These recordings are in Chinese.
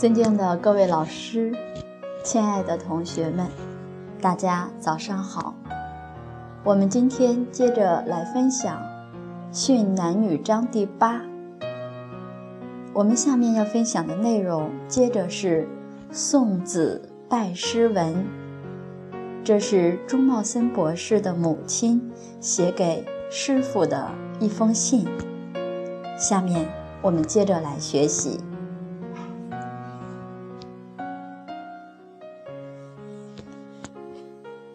尊敬的各位老师，亲爱的同学们，大家早上好。我们今天接着来分享《训男女章》第八。我们下面要分享的内容，接着是送子拜师文。这是朱茂森博士的母亲写给师傅的一封信。下面我们接着来学习。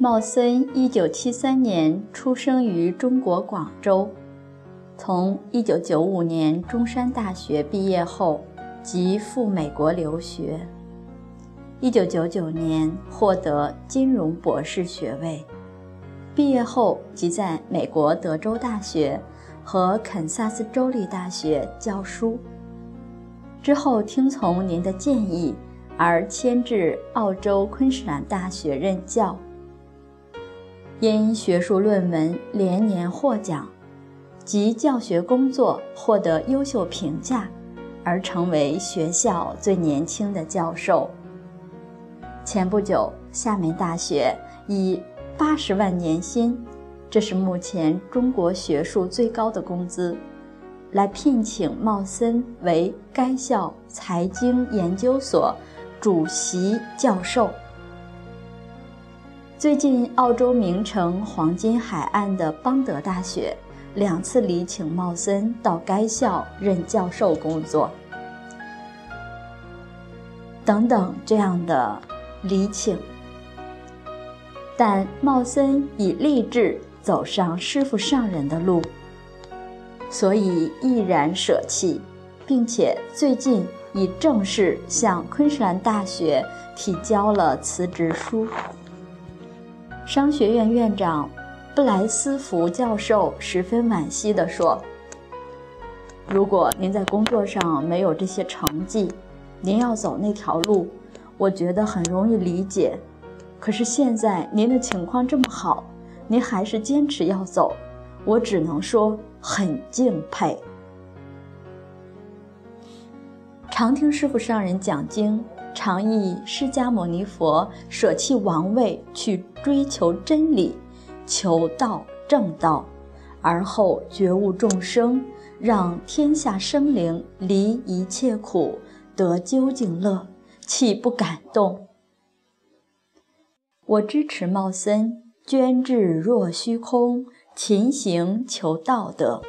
茂森一九七三年出生于中国广州，从一九九五年中山大学毕业后，即赴美国留学。一九九九年获得金融博士学位，毕业后即在美国德州大学和肯萨斯州立大学教书。之后听从您的建议而迁至澳洲昆士兰大学任教。因学术论文连年获奖，及教学工作获得优秀评价，而成为学校最年轻的教授。前不久，厦门大学以八十万年薪，这是目前中国学术最高的工资，来聘请茂森为该校财经研究所主席教授。最近，澳洲名城黄金海岸的邦德大学两次礼请茂森到该校任教授工作，等等这样的礼请。但茂森已立志走上师傅上人的路，所以毅然舍弃，并且最近已正式向昆士兰大学提交了辞职书。商学院院长布莱斯福教授十分惋惜地说：“如果您在工作上没有这些成绩，您要走那条路，我觉得很容易理解。可是现在您的情况这么好，您还是坚持要走，我只能说很敬佩。”常听师傅上人讲经。常忆释迦牟尼佛舍弃王位去追求真理，求道正道，而后觉悟众生，让天下生灵离一切苦，得究竟乐，岂不感动？我支持茂森捐智若虚空，勤行求道德，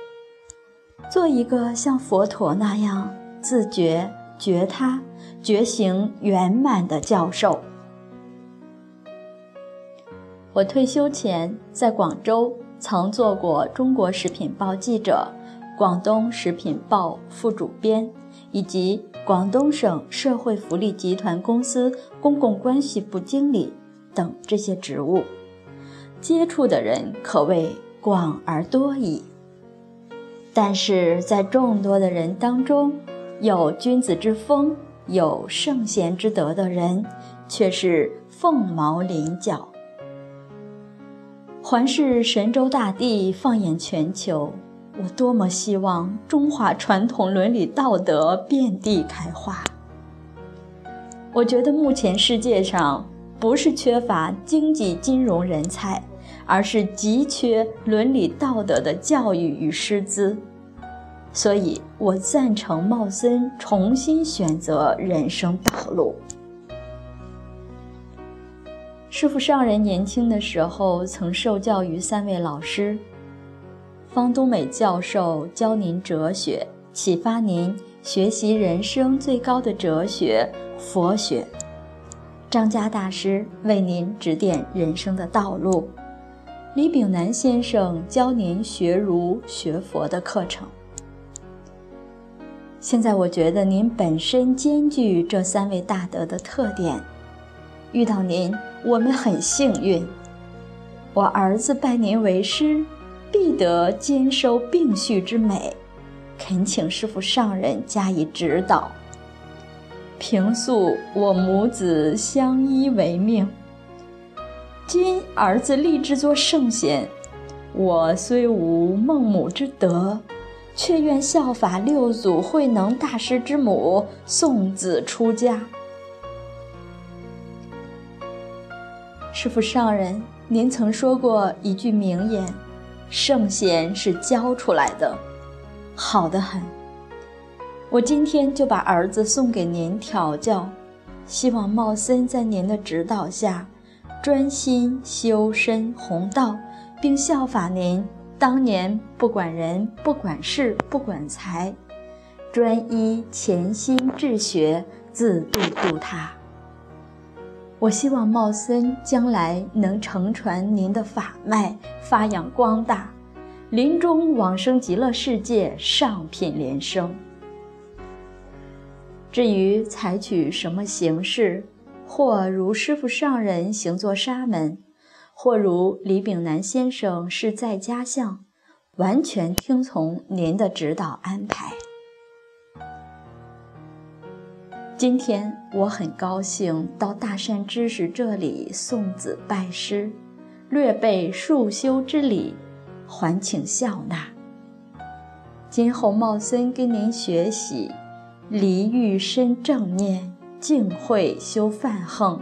做一个像佛陀那样自觉觉他。觉醒圆满的教授。我退休前在广州曾做过《中国食品报》记者、广东食品报副主编，以及广东省社会福利集团公司公共关系部经理等这些职务，接触的人可谓广而多矣。但是在众多的人当中，有君子之风。有圣贤之德的人，却是凤毛麟角。环视神州大地，放眼全球，我多么希望中华传统伦理道德遍地开花。我觉得目前世界上不是缺乏经济金融人才，而是急缺伦理道德的教育与师资。所以我赞成茂森重新选择人生道路。师傅上人年轻的时候曾受教于三位老师：方东美教授教您哲学，启发您学习人生最高的哲学——佛学；张家大师为您指点人生的道路；李炳南先生教您学儒学佛的课程。现在我觉得您本身兼具这三位大德的特点，遇到您我们很幸运。我儿子拜您为师，必得兼收并蓄之美，恳请师父上人加以指导。平素我母子相依为命，今儿子立志做圣贤，我虽无孟母之德。却愿效法六祖慧能大师之母送子出家。师父上人，您曾说过一句名言：“圣贤是教出来的，好的很。”我今天就把儿子送给您调教，希望茂森在您的指导下，专心修身弘道，并效法您当年不管人、不管事、不管财，专一潜心治学，自度度他。我希望茂森将来能承传您的法脉，发扬光大，临终往生极乐世界，上品莲生。至于采取什么形式，或如师父上人行作沙门，或如李炳南先生是在家相，完全听从您的指导安排。今天我很高兴到大善知识这里送子拜师，略备束修之礼，还请笑纳。今后茂森跟您学习。离欲身正念，净慧修梵行，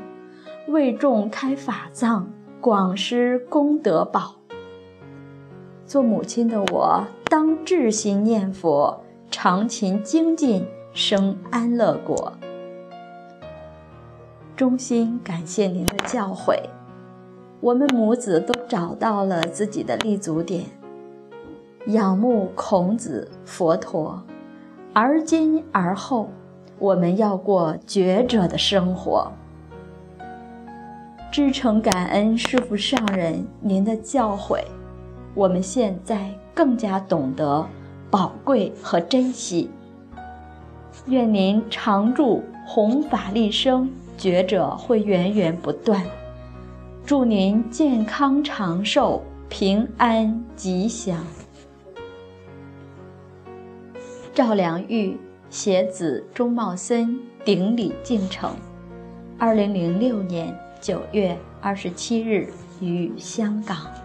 为众开法藏，广施功德宝。做母亲的我，当至心念佛，常勤精进，生安乐果。衷心感谢您的教诲，我们母子都找到了自己的立足点，仰慕孔子、佛陀。而今而后，我们要过觉者的生活。至诚感恩师父上人您的教诲，我们现在更加懂得宝贵和珍惜。愿您常住弘法利生，觉者会源源不断。祝您健康长寿，平安吉祥。赵良玉携子钟茂森顶礼敬诚。二零零六年九月二十七日于香港。